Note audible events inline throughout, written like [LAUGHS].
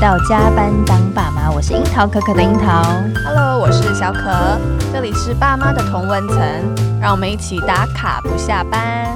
到加班当爸妈，我是樱桃可可的樱桃。Hello，我是小可，这里是爸妈的同温层，让我们一起打卡不下班。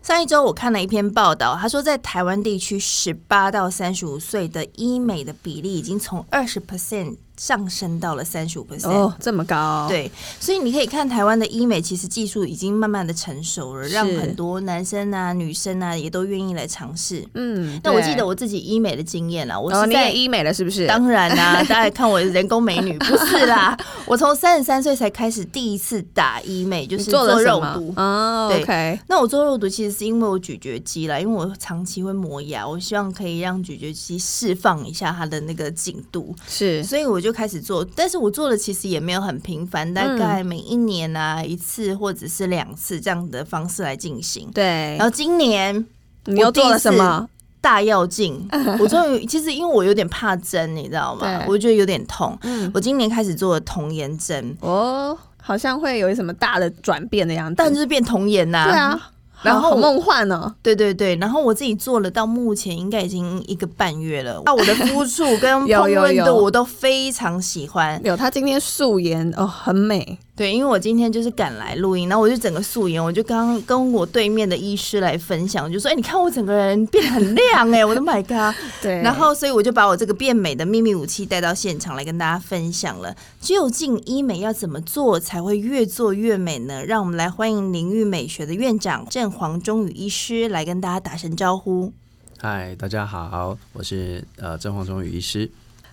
上一周我看了一篇报道，他说在台湾地区，十八到三十五岁的医美的比例已经从二十 percent。上升到了三十五 percent 哦，这么高。对，所以你可以看台湾的医美，其实技术已经慢慢的成熟了，让很多男生啊、女生啊也都愿意来尝试。嗯，那我记得我自己医美的经验啦，我是在、哦、医美了，是不是？当然啦、啊，[LAUGHS] 大家看我人工美女不是啦，[LAUGHS] 我从三十三岁才开始第一次打医美，就是做肉毒。哦，对。Okay、那我做肉毒其实是因为我咀嚼肌啦，因为我长期会磨牙，我希望可以让咀嚼肌释放一下它的那个紧度。是，所以我就开始做，但是我做的其实也没有很频繁，大概每一年啊一次或者是两次这样的方式来进行。对，然后今年你又做了什么大药镜？[LAUGHS] 我终于其实因为我有点怕针，你知道吗？我觉得有点痛。嗯，我今年开始做了童颜针。哦，好像会有什么大的转变的样子，但就是变童颜呐。对啊。然后梦幻呢？对对对，然后我自己做了，到目前应该已经一个半月了。[LAUGHS] 那我的肤触跟烹饪度我都非常喜欢。有，有，有他今天素颜哦，很美。对，因为我今天就是赶来录音，然后我就整个素颜，我就刚刚跟我对面的医师来分享，我就说：“哎，你看我整个人变得很亮哎，我的 My God！” [LAUGHS] 对，然后所以我就把我这个变美的秘密武器带到现场来跟大家分享了。究竟医美要怎么做才会越做越美呢？让我们来欢迎林玉美学的院长郑黄忠宇医师来跟大家打声招呼。嗨，大家好，我是呃郑黄忠宇医师。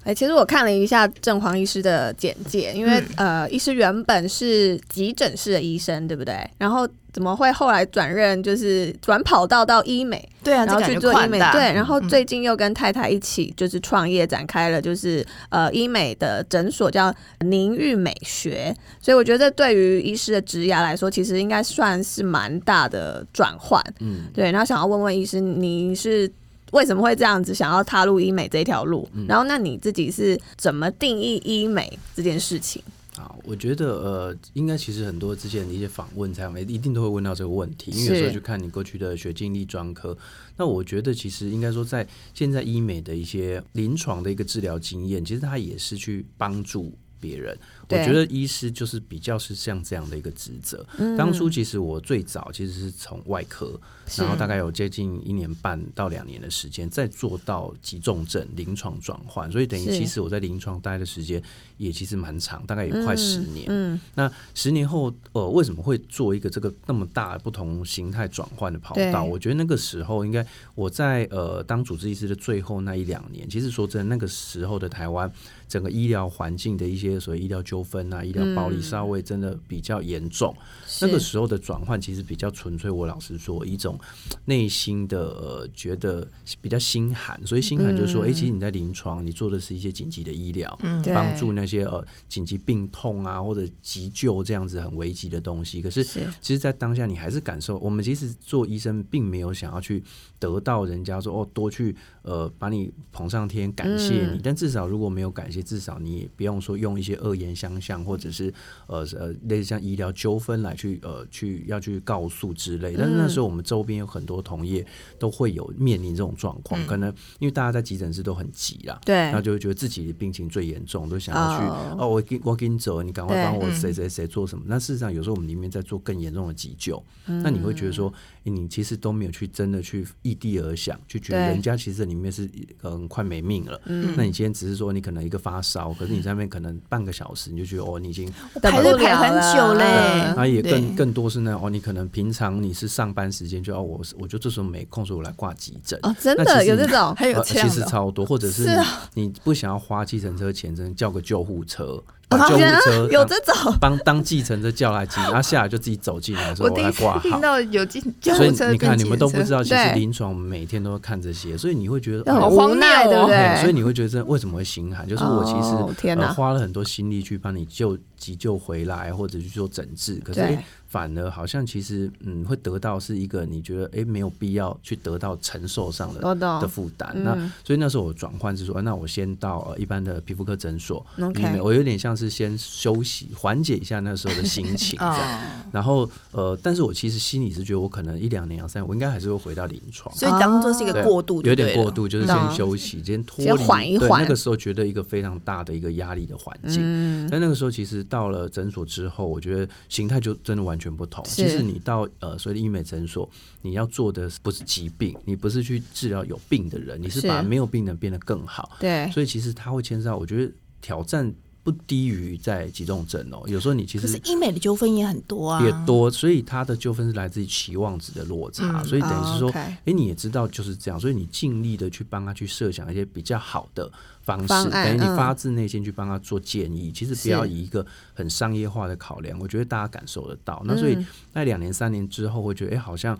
哎、欸，其实我看了一下郑黄医师的简介，因为、嗯、呃，医师原本是急诊室的医生，对不对？然后怎么会后来转任就是转跑道到医美？对啊，然后去做医美。对，然后最近又跟太太一起就是创业展开了就是呃医美的诊所，叫宁玉美学。所以我觉得对于医师的职涯来说，其实应该算是蛮大的转换。嗯，对。然后想要问问医师，你是？为什么会这样子想要踏入医美这条路？嗯、然后，那你自己是怎么定义医美这件事情？啊，我觉得呃，应该其实很多之前的一些访问才没一定都会问到这个问题，因为有时候去看你过去的学经历专科。那我觉得其实应该说，在现在医美的一些临床的一个治疗经验，其实它也是去帮助别人。我觉得医师就是比较是像这样的一个职责。嗯、当初其实我最早其实是从外科，然后大概有接近一年半到两年的时间，再做到急重症临床转换，所以等于其实我在临床待的时间也其实蛮长，大概也快十年。嗯，嗯那十年后，呃，为什么会做一个这个那么大不同形态转换的跑道？我觉得那个时候应该我在呃当主治医师的最后那一两年，其实说真的，那个时候的台湾整个医疗环境的一些所谓医疗纠纷啊、医疗暴力稍微真的比较严重。嗯、那个时候的转换其实比较纯粹，我老实说，一种内心的、呃、觉得比较心寒。所以心寒就是说，哎、嗯欸，其实你在临床，你做的是一些紧急的医疗，帮、嗯、助那些呃紧急病痛啊或者急救这样子很危急的东西。可是，其实，在当下你还是感受，我们其实做医生并没有想要去得到人家说哦多去呃把你捧上天感谢你，嗯、但至少如果没有感谢，至少你也不用说用一些恶言相向。或者是呃呃类似像医疗纠纷来去呃去要去告诉之类，但是那时候我们周边有很多同业都会有面临这种状况，嗯、可能因为大家在急诊室都很急啦，对，然后就会觉得自己的病情最严重，都想要去哦，哦，我给我给你走，你赶快帮我谁谁谁做什么？那事实上有时候我们里面在做更严重的急救，嗯、那你会觉得说。你其实都没有去真的去异地而想，去觉得人家其实里面是嗯快没命了。嗯，那你今天只是说你可能一个发烧，可是你在那边可能半个小时，你就觉得哦，你已经排队排很久嘞。那也更更多是那哦，你可能平常你是上班时间就要，我我就这时候没空，所以我来挂急诊。哦，真的有这种，还有其实超多，或者是你不想要花计程车钱，真的叫个救护车。救护车有这种，帮当计程车叫来接，然后下来就自己走进来，说我来挂号。听到有进救护车，所以你看，你们都不知道，其实临床我们每天都会看这些，所以你会觉得很荒谬，对不对？所以你会觉得这为什么会心寒？就是我其实花了很多心力去帮你救急救回来或者去做诊治，可是哎。反而好像其实嗯会得到是一个你觉得哎、欸、没有必要去得到承受上的的负担，那所以那时候我转换是说，那我先到呃一般的皮肤科诊所，okay. 我有点像是先休息缓解一下那时候的心情 [LAUGHS] 这样，然后呃但是我其实心里是觉得我可能一两年两三年我应该还是会回到临床，所以当做是一个过渡，有点过渡就是先休息，先脱离，缓一缓。那个时候觉得一个非常大的一个压力的环境，嗯，但那个时候其实到了诊所之后，我觉得形态就真的完全不同，其实。你到呃所谓的医美诊所，你要做的不是疾病，你不是去治疗有病的人，你是把没有病的人变得更好。对，所以其实它会牵涉到，我觉得挑战不低于在急重症哦。有时候你其实是医美的纠纷也很多啊，也多，所以他的纠纷是来自于期望值的落差，嗯、所以等于是说，哎、哦 okay，你也知道就是这样，所以你尽力的去帮他去设想一些比较好的。方式等于你发自内心去帮他做建议，嗯，其实不要以一个很商业化的考量，我觉得大家感受得到。那所以在两年三年之后，会觉得哎，欸，好像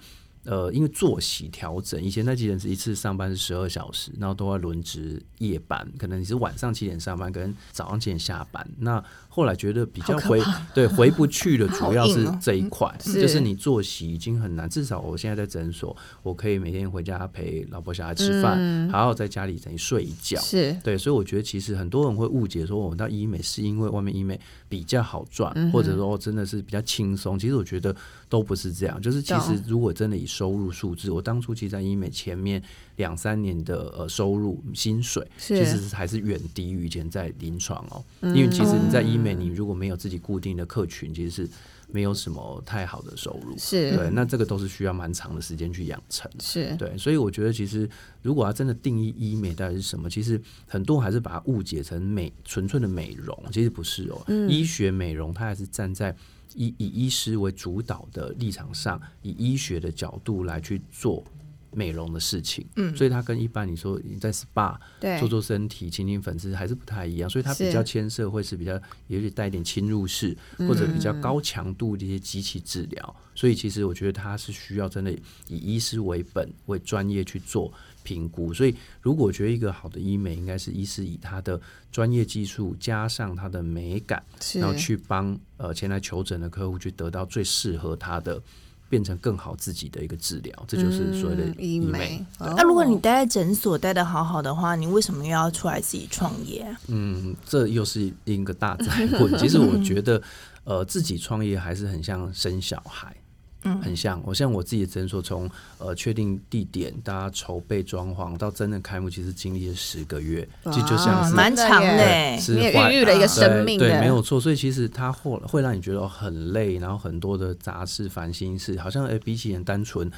呃，因为作息调整，以前在急诊室一次上班是十二小时，然后都要轮值夜班，可能你是晚上七点上班，跟早上七点下班，那。后来觉得比较回对回不去的主要是这一块，哦，就是你作息已经很难。至少我现在在诊所，我可以每天回家陪老婆小孩吃饭，嗯，好好在家里等于睡一觉。是对，所以我觉得其实很多人会误解说，我们到医美是因为外面医美比较好赚，嗯，或者说真的是比较轻松。其实我觉得都不是这样。就是其实如果真的以收入数字，我当初其实在医美前面两三年的呃收入薪水，其实还是远低于以前在临床哦，嗯。因为其实你在医美。你如果没有自己固定的客群，其实是没有什么太好的收入。是对，那这个都是需要蛮长的时间去养成。是对，所以我觉得其实如果要真的定义医美到底是什么，其实很多还是把它误解成美纯粹的美容，其实不是哦。嗯、医学美容它还是站在以以医师为主导的立场上，以医学的角度来去做。美容的事情，嗯，所以它跟一般你说你在 SPA 做做身体、清清粉刺还是不太一样，所以它比较牵涉会是比较也许带一点侵入式或者比较高强度的一些机器治疗，所以其实我觉得它是需要真的以医师为本为专业去做评估，所以如果觉得一个好的医美应该是医师以他的专业技术加上他的美感，然后去帮呃前来求诊的客户去得到最适合他的。变成更好自己的一个治疗，这就是所谓的医美。那、嗯啊、如果你待在诊所待的好好的话，你为什么又要出来自己创业？嗯，这又是一个大灾 [LAUGHS] 问。其实我觉得，呃，自己创业还是很像生小孩。很像，我像我自己的诊所，从呃确定地点、大家筹备装潢到真的开幕，其实经历了十个月，这就像是蛮长的，你也孕育了一个生命，对，对，没有错。所以其实它会会让你觉得很累，然后很多的杂事、烦心事，好像哎、欸，比起很单纯。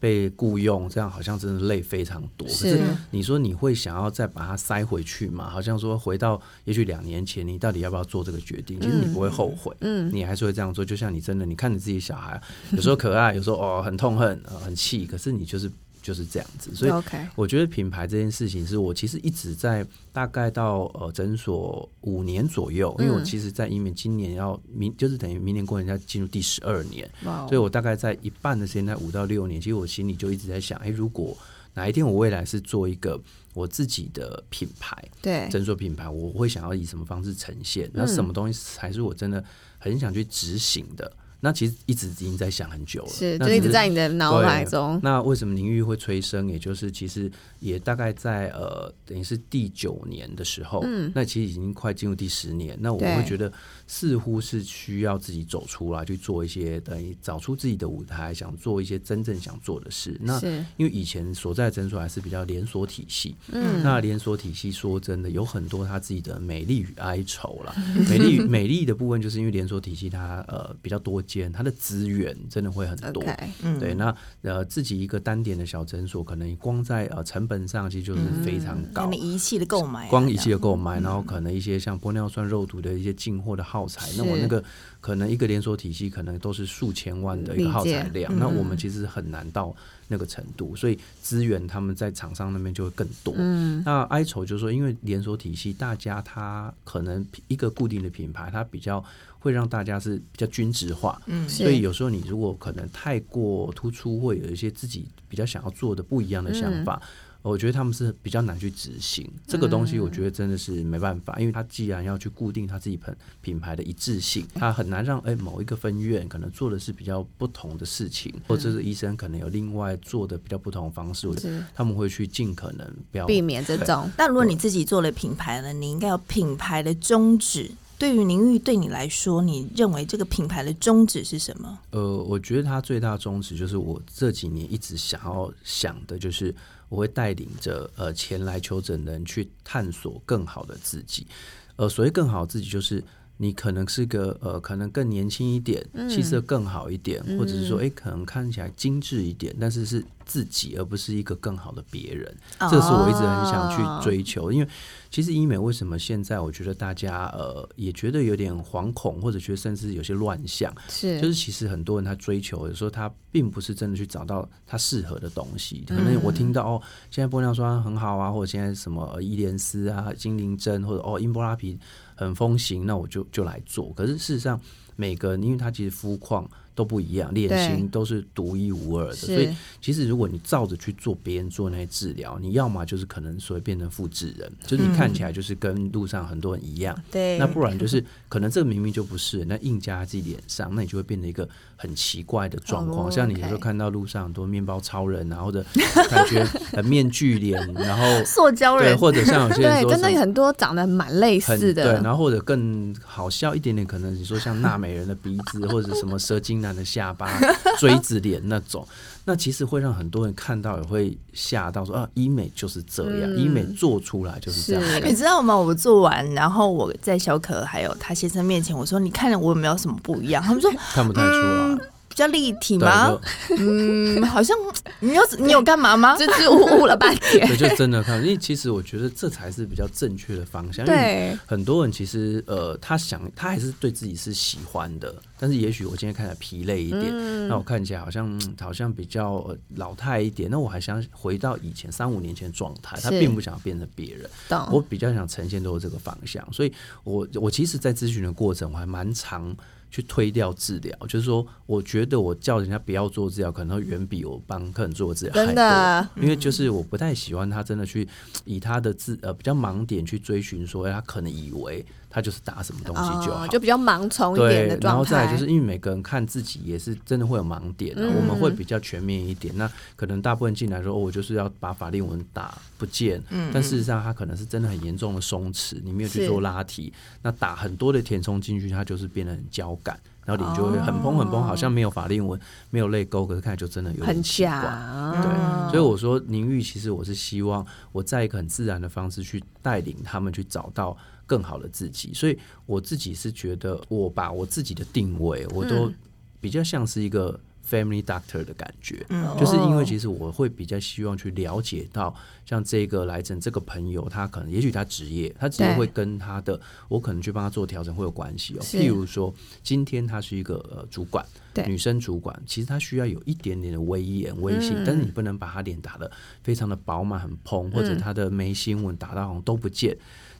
被雇佣，这样好像真的累非常多。可是你说你会想要再把它塞回去吗？好像说回到也许两年前，你到底要不要做这个决定？其实你不会后悔，嗯，你还是会这样做。就像你真的，你看你自己小孩，有时候可爱，有时候哦很痛恨，呃很气，可是你就是。就是这样子，所以我觉得品牌这件事情是我其实一直在大概到呃诊所五年左右，因为我其实，在医美今年要明就是等于明年过年要进入第十二年，所以我大概在一半的时间在五到六年，其实我心里就一直在想，哎，如果哪一天我未来是做一个我自己的品牌，对。诊所品牌，我会想要以什么方式呈现？那什么东西才是我真的很想去执行的？那其实一直已经在想很久了，是就一直在你的脑海中。那为什么宁玉会催生？也就是其实也大概在呃，等于是第九年的时候，嗯，那其实已经快进入第十年。那我会觉得似乎是需要自己走出来去做一些，等于找出自己的舞台，想做一些真正想做的事。那因为以前所在诊所还是比较连锁体系，嗯，那连锁体系说真的有很多他自己的美丽与哀愁啦。[LAUGHS] 美丽美丽的部分就是因为连锁体系它呃比较多。它的资源真的会很多，okay, 嗯、对，那呃自己一个单点的小诊所，可能光在呃成本上其实就是非常高，嗯、仪器的购买，光仪器的购买，然后可能一些像玻尿酸、肉毒的一些进货的耗材，那我那个可能一个连锁体系可能都是数千万的一个耗材量，那我们其实很难到那个程度，所以资源他们在厂商那边就会更多。嗯，那哀愁就是说，因为连锁体系，大家他可能一个固定的品牌，它比较。会让大家是比较均值化，嗯，所以有时候你如果可能太过突出，会有一些自己比较想要做的不一样的想法，我觉得他们是比较难去执行这个东西。我觉得真的是没办法，因为他既然要去固定他自己品品牌的一致性，他很难让哎某一个分院可能做的是比较不同的事情，或者是医生可能有另外做的比较不同的方式，我觉得他们会去尽可能不要避免这种。但如果你自己做了品牌呢，你应该有品牌的宗旨。对于林玉，对你来说，你认为这个品牌的宗旨是什么？呃，我觉得它最大宗旨就是我这几年一直想要想的，就是我会带领着呃前来求诊的人去探索更好的自己。呃，所谓更好自己，就是你可能是个呃，可能更年轻一点，气色更好一点，嗯、或者是说，哎，可能看起来精致一点，但是是自己，而不是一个更好的别人。这是我一直很想去追求，因为。其实医美为什么现在我觉得大家呃也觉得有点惶恐，或者觉得甚至有些乱象，是就是其实很多人他追求有时候他并不是真的去找到他适合的东西。可能我听到哦，现在玻尿酸很好啊，或者现在什么伊莲丝啊、精灵针，或者哦英波拉皮很风行，那我就就来做。可是事实上，每个人因为他其实肤况。都不一样，脸型都是独一无二的，所以其实如果你照着去做别人做那些治疗，你要么就是可能所谓变成复制人，就是你看起来就是跟路上很多人一样，对、嗯，那不然就是可能这个明明就不是，那硬加在自己脸上，那你就会变成一个很奇怪的状况。Oh. 像你有时候看到路上很多面包超人然后的感觉很面具脸，[LAUGHS] 然后塑胶人，或者像有些人说对，真的很多长得蛮类似的，对，然后或者更好笑一点点，可能你说像纳美人的鼻子，或者什么蛇精男的下巴。[LAUGHS] 锥子脸那种，那其实会让很多人看到也会吓到说，说啊，医美就是这样，嗯、医美做出来就是这样。你知道吗？我做完，然后我在小可还有他先生面前，我说：“你看我有没有什么不一样？”他们说：“看不太出来。嗯”比较立体吗？嗯，好像你有你有干嘛吗？[LAUGHS] 支支吾吾了半天。对，就真的看，因为其实我觉得这才是比较正确的方向。对，很多人其实呃，他想他还是对自己是喜欢的，但是也许我今天看起来疲累一点，嗯、那我看起来好像好像比较老态一点，那我还想回到以前三五年前的状态，他并不想变成别人。我比较想呈现都是这个方向，所以我我其实，在咨询的过程，我还蛮常。去推掉治疗，就是说，我觉得我叫人家不要做治疗，可能会远比我帮客人做治疗还多。真的，因为就是我不太喜欢他真的去以他的自呃比较盲点去追寻，说他可能以为。他就是打什么东西就好，哦、就比较盲从一点的状态。然后再来就是因为每个人看自己也是真的会有盲点，嗯、我们会比较全面一点。那可能大部分进来说，哦，我就是要把法令纹打不见，嗯、但事实上他可能是真的很严重的松弛，你没有去做拉提，那打很多的填充进去，它就是变得很胶感，然后脸就会很蓬很蓬，好像没有法令纹，没有泪沟，可是看起来就真的有。很假。对，所以我说宁玉，其实我是希望我在一个很自然的方式去带领他们去找到。更好的自己，所以我自己是觉得，我把我自己的定位，我都比较像是一个 family doctor 的感觉，嗯，就是因为其实我会比较希望去了解到，像这个来诊这个朋友，他可能也许他职业，他职业会跟他的，我可能去帮他做调整会有关系哦。譬如说，今天他是一个呃主管，女生主管，其实他需要有一点点的威严、威信，但是你不能把他脸打得非常的饱满、很蓬，或者他的眉心纹打到好像都不见。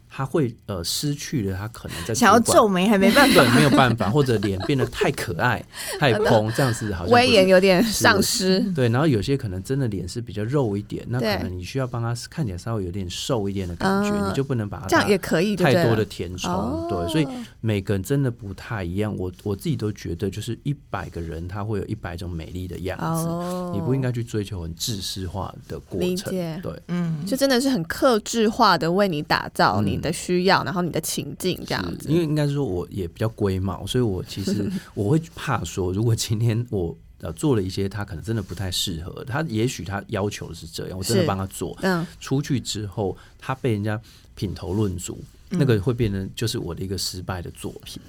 他会呃失去了他可能在想要皱眉还没办法，对，没有办法，或者脸变得太可爱、太 [LAUGHS] 蓬，这样子好像威严有点丧失。[LAUGHS] 对，然后有些可能真的脸是比较肉一点，那可能你需要帮他看起来稍微有点瘦一点的感觉，你就不能把它这样也可以太多的填充。对，所以每个人真的不太一样。我我自己都觉得，就是一百个人他会有一百种美丽的样子，你不应该去追求很制式化的过程。对，嗯，就真的是很克制化的为你打造你的需要，然后你的情境这样子，因为应该是说我也比较龟毛，所以我其实 [LAUGHS] 我会怕说，如果今天我呃做了一些他可能真的不太适合，他也许他要求的是这样，我真的帮他做，嗯，出去之后他被人家品头论足，那个会变成就是我的一个失败的作品。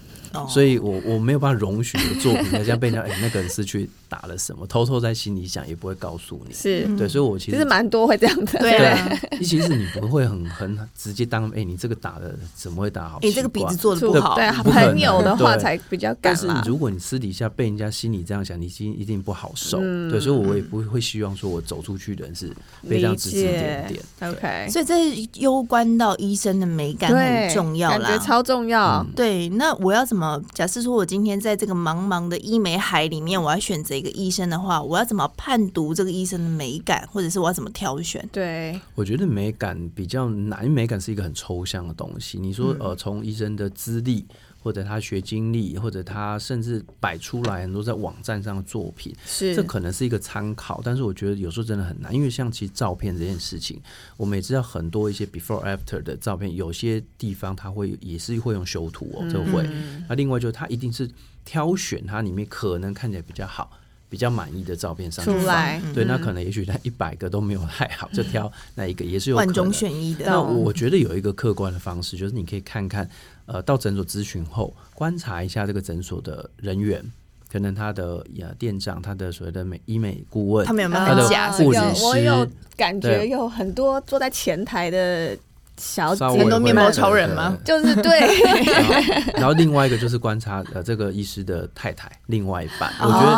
所以我我没有办法容许的作品，那这样被人家哎、欸，那个人失去打了什么，偷偷在心里想，也不会告诉你。是对，所以我其实蛮多会这样的。对，啊，[LAUGHS] 其实你不会很很直接当哎、欸，你这个打的怎么会打好？你这个鼻子做的不好，对，朋友的话才比较。但是如果你私底下被人家心里这样想，你心一定不好受。嗯、对，所以我也不会希望说我走出去的人是非常指指点点。OK，所以这攸关到医生的美感，很重要啦，感觉超重要。嗯、对，那我要怎么？假设说我今天在这个茫茫的医美海里面，我要选择一个医生的话，我要怎么判读这个医生的美感，或者是我要怎么挑选？对，我觉得美感比较难，因为美感是一个很抽象的东西。你说，呃，从医生的资历。或者他学经历，或者他甚至摆出来很多在网站上的作品，是这可能是一个参考。但是我觉得有时候真的很难，因为像其实照片这件事情，我们也知道很多一些 before after 的照片，有些地方他会也是会用修图哦，这会。嗯、那另外就是他一定是挑选它里面可能看起来比较好。比较满意的照片上出来，对，那可能也许他一百个都没有太好，就挑那一个也是有可能万中选一的。那我觉得有一个客观的方式，就是你可以看看，呃，到诊所咨询后，观察一下这个诊所的人员，可能他的呀店长，他的所谓的美医美顾问，他们有没有他的护理师？我有感觉有很多坐在前台的。小姐很多面包超人吗？就是对 [LAUGHS] 然后，[LAUGHS] 然后另外一个就是观察呃这个医师的太太，另外一半，我觉得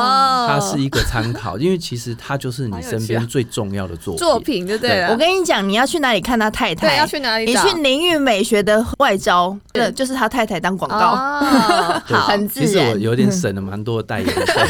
他是一个参考，因为其实他就是你身边最重要的作品，作品就对了。我跟你讲，你要去哪里看他太太？对，要去哪里？你去凝育美学的外招，对，就是他太太当广告，[LAUGHS] 好，很自然。其实我有点省了蛮多的代言费。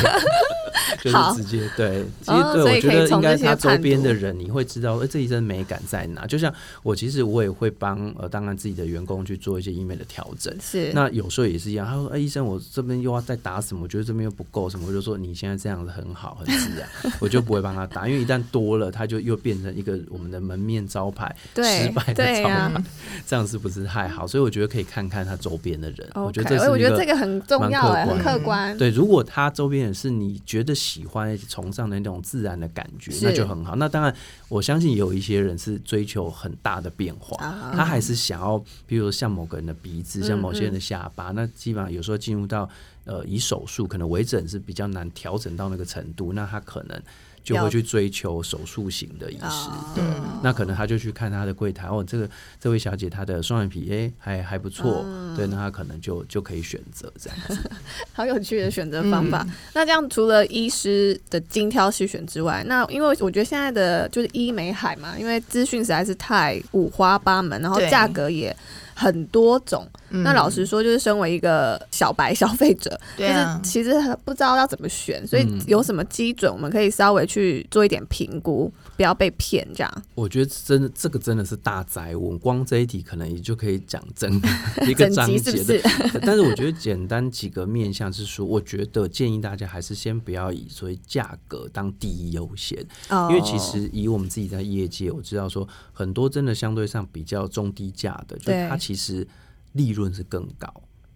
就是直接对，其实对，我觉得应该他周边的人，你会知道，哎，这医生美感在哪？就像我，其实我也会帮呃，当然自己的员工去做一些医美的调整。是，那有时候也是一样。他说，哎，医生，我这边又要再打什么？我觉得这边又不够什么？我就说你现在这样子很好，很自然，我就不会帮他打，因为一旦多了，他就又变成一个我们的门面招牌，失败的招牌，这样是不是太好？所以我觉得可以看看他周边的人。我觉得这是，我觉得这个很重要，很客观。对，如果他周边人是你觉得喜欢、崇尚的那种自然的感觉，那就很好。那当然，我相信有一些人是追求很大的变化，他还是想要，比如说像某个人的鼻子，像某些人的下巴，那基本上有时候进入到呃，以手术可能微整是比较难调整到那个程度，那他可能。就会去追求手术型的医师，对，那可能他就去看他的柜台哦，这个这位小姐她的双眼皮哎还还不错，对，那他可能就就可以选择这样子，[LAUGHS] 好有趣的选择方法。那这样除了医师的精挑细选之外，那因为我觉得现在的就是医美海嘛，因为资讯实在是太五花八门，然后价格也很多种。那老实说，就是身为一个小白消费者，[LAUGHS] 就是其实不知道要怎么选，所以有什么基准，我们可以稍微去做一点评估，不要被骗这样。我觉得真的这个真的是大灾问，光这一题可能也就可以讲整 [LAUGHS] 一个章节的。[LAUGHS] 但是我觉得简单几个面向是说，我觉得建议大家还是先不要以所谓价格当第一优先，哦，因为其实以我们自己在业界，我知道说很多真的相对上比较中低价的，就是它其实。利润是更高，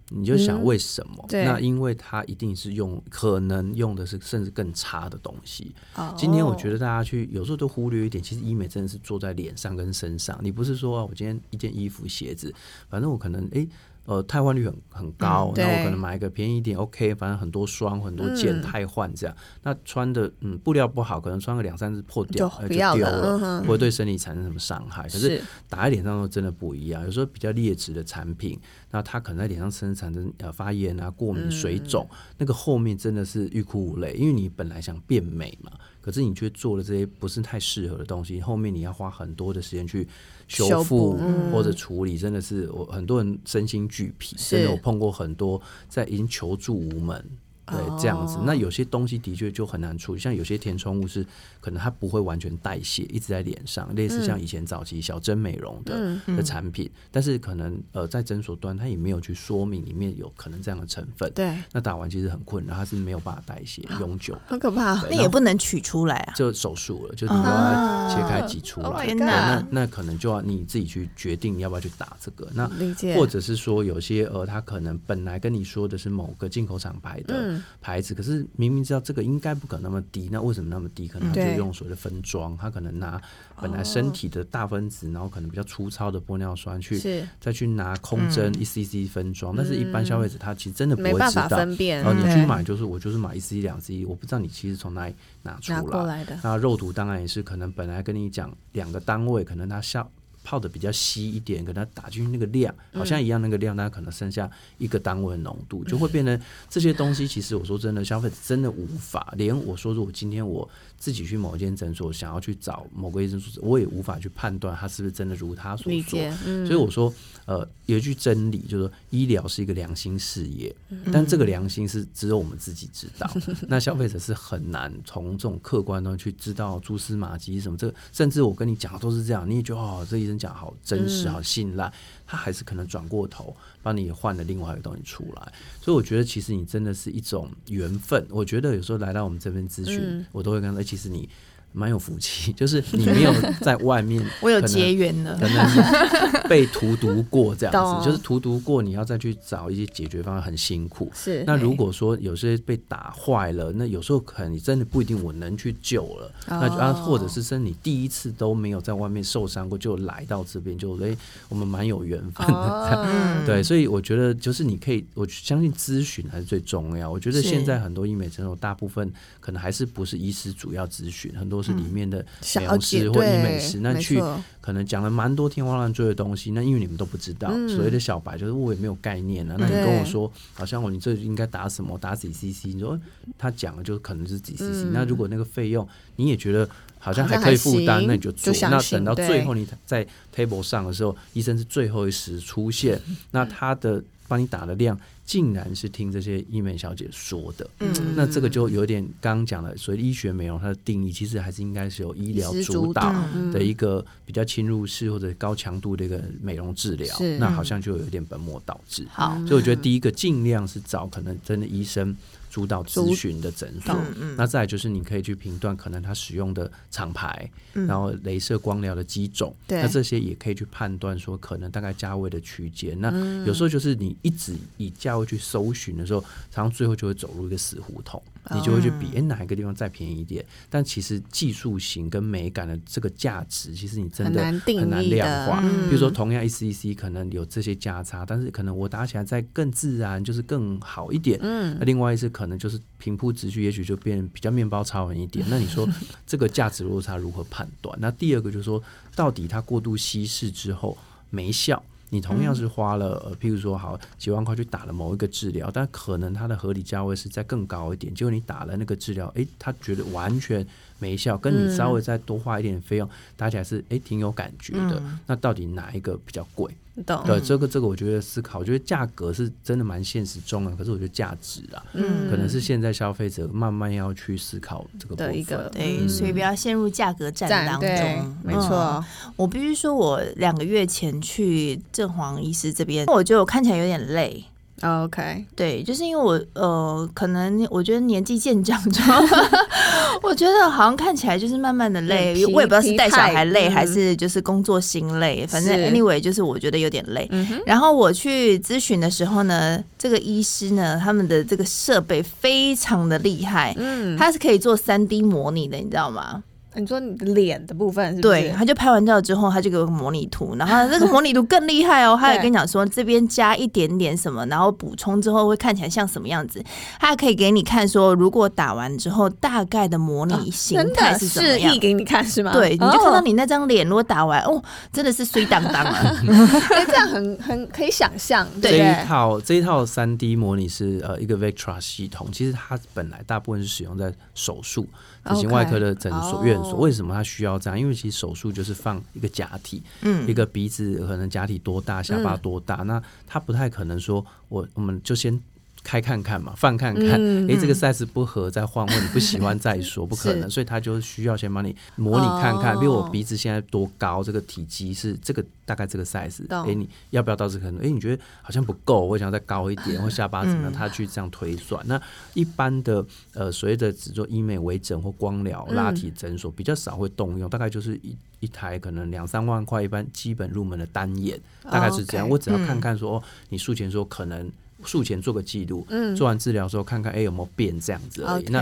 你就想为什么？嗯、那因为它一定是用，可能用的是甚至更差的东西。哦、今天我觉得大家去有时候都忽略一点，其实医美真的是做在脸上跟身上。你不是说啊我今天一件衣服、鞋子，反正我可能哎。欸呃，汰换率很很高，那、嗯、我可能买一个便宜一点，OK，反正很多双很多件汰换这样，嗯、那穿的嗯布料不好，可能穿个两三次破掉就，就丢了，嗯、不会对身体产生什么伤害。可是打在脸上都真的不一样，有时候比较劣质的产品，那它可能在脸上生产生呃发炎啊、过敏、水肿，嗯、那个后面真的是欲哭无泪，因为你本来想变美嘛。可是你却做了这些不是太适合的东西，后面你要花很多的时间去修复或者处理，真的是我很多人身心俱疲，真的我碰过很多在已经求助无门。对，这样子，那有些东西的确就很难处理，像有些填充物是可能它不会完全代谢，一直在脸上，类似像以前早期小针美容的、嗯、的产品，但是可能呃在诊所端它也没有去说明里面有可能这样的成分，对，那打完其实很困难，它是没有办法代谢永久，很可怕，那也不能取出来啊，就手术了，就你要它切开挤出来，啊、那那可能就要你自己去决定要不要去打这个，那或者是说有些呃它可能本来跟你说的是某个进口厂牌的。嗯牌子，可是明明知道这个应该不可能那么低，那为什么那么低？可能他就用所谓的分装，他可能拿本来身体的大分子，然后可能比较粗糙的玻尿酸去，再去拿空针一 cc 分装。但是，一般消费者他其实真的不会知道，分辨。然后你去买就是我就是买一 cc 两 cc，我不知道你其实从哪里拿出来。那肉毒当然也是，可能本来跟你讲两个单位，可能它效泡的比较稀一点，给它打进去那个量好像一样那个量，它可能剩下一个单位的浓度，就会变成这些东西。其实我说真的，消费者真的无法连我说，如果今天我自己去某一间诊所，想要去找某个医生，我也无法去判断他是不是真的如他所说。所以我说，呃，有一句真理就是说，医疗是一个良心事业，但这个良心是只有我们自己知道。[LAUGHS] 那消费者是很难从这种客观中去知道蛛丝马迹什么。这甚至我跟你讲的都是这样，你也觉得哦，这医生讲好真实，好信赖，他还是可能转过头帮你换了另外一个东西出来。所以我觉得，其实你真的是一种缘分。我觉得有时候来到我们这边咨询，我都会跟他说，其实你。蛮有福气，[LAUGHS] 就是 [LAUGHS] 你没有在外面，[LAUGHS] 我有结缘了，可能被荼毒过这样子，就是荼毒过，你要再去找一些解决方案，很辛苦。是，那如果说有些被打坏了，那有时候可能你真的不一定我能去救了，那就啊，或者是说你第一次都没有在外面受伤过，就来到这边，就哎，我们蛮有缘分的，对，所以我觉得就是你可以，我相信咨询还是最重要。我觉得现在很多医美诊所，大部分可能还是不是医师主要咨询，很多。是里面的美容师或医美师，那去可能讲了蛮多天花乱坠的东西。那因为你们都不知道，所谓的小白就是我也没有概念啊。那你跟我说，好像我你这应该打什么，打几 CC？你说他讲的就可能是几 CC。那如果那个费用你也觉得好像还可以负担，那你就做。那等到最后你在 table 上的时候，医生是最后一时出现，[LAUGHS] 那他的帮你打的量。竟然是听这些医美小姐说的，嗯，那这个就有点刚刚讲了，所以医学美容它的定义，其实还是应该是由医疗主导的一个比较侵入式或者高强度的一个美容治疗，那好像就有点本末倒置。好，所以我觉得第一个尽量是找可能真的医生。主导咨询的诊所，那再来就是你可以去评断可能他使用的厂牌，然后镭射光疗的机种，那这些也可以去判断说可能大概价位的区间。那有时候就是你一直以价位去搜寻的时候，常常最后就会走入一个死胡同，你就会去比，哎，哪一个地方再便宜一点？但其实技术型跟美感的这个价值，其实你真的很难量化。比如说同样一 cc 可能有这些价差，但是可能我打起来再更自然，就是更好一点。嗯，那另外一次可。可能就是平铺直叙，也许就变比较面包超人一点。那你说 [LAUGHS] 这个价值落差如何判断？那第二个就是说，到底它过度稀释之后没效，你同样是花了，呃，譬如说好几万块去打了某一个治疗，但可能它的合理价位是在更高一点，结果你打了那个治疗，诶，他觉得完全没效，跟你稍微再多花一点费用，打起来是诶挺有感觉的。那到底哪一个比较贵？对，这个这个，我觉得思考，我觉得价格是真的蛮现实中的，可是我觉得价值啊，嗯，可能是现在消费者慢慢要去思考这个部分，对，所以不要陷入价格战当中。没错，我必须说，我两个月前去正黄医师这边，我觉得我看起来有点累。OK，对，就是因为我呃，可能我觉得年纪渐长之后，[LAUGHS] 我觉得好像看起来就是慢慢的累，我也不知道是带小孩累还是就是工作心累，反正 anyway 就是我觉得有点累。然后我去咨询的时候呢，这个医师呢，他们的这个设备非常的厉害，嗯，他是可以做三 D 模拟的，你知道吗？你说你的脸的部分是不是？对，他就拍完照之后，他就给我个模拟图，然后 [LAUGHS] 那个模拟图更厉害哦，[LAUGHS] 他也跟你讲说这边加一点点什么，然后补充之后会看起来像什么样子，他还可以给你看说如果打完之后大概的模拟形态是什么样，示意给你看是吗？对，你就看到你那张脸如果打完哦，真的是水当当啊，[LAUGHS] 这样很很可以想象。这一套这一套三 D 模拟是呃一个 Vectra 系统，其实它本来大部分是使用在手术。整形外科的诊所院所，为什么他需要这样？因为其实手术就是放一个假体，一个鼻子可能假体多大，下巴多大，那他不太可能说，我我们就先。开看看嘛，放看看，哎、嗯欸，这个 size 不合再换，或你不喜欢再说，不可能，所以他就需要先帮你模拟看看，比如我鼻子现在多高，这个体积是这个大概这个 size，哎、欸，你要不要到这个可能？哎、欸，你觉得好像不够，我想要再高一点，或下巴怎么样？他去这样推算。嗯、那一般的呃，所谓的只做医美微整或光疗拉提诊所比较少会动用，大概就是一一台可能两三万块，一般基本入门的单眼，大概是这样。我只要看看说，哦，你术前说可能。术前做个记录，嗯、做完治疗之后看看，哎、欸，有没有变这样子而已。那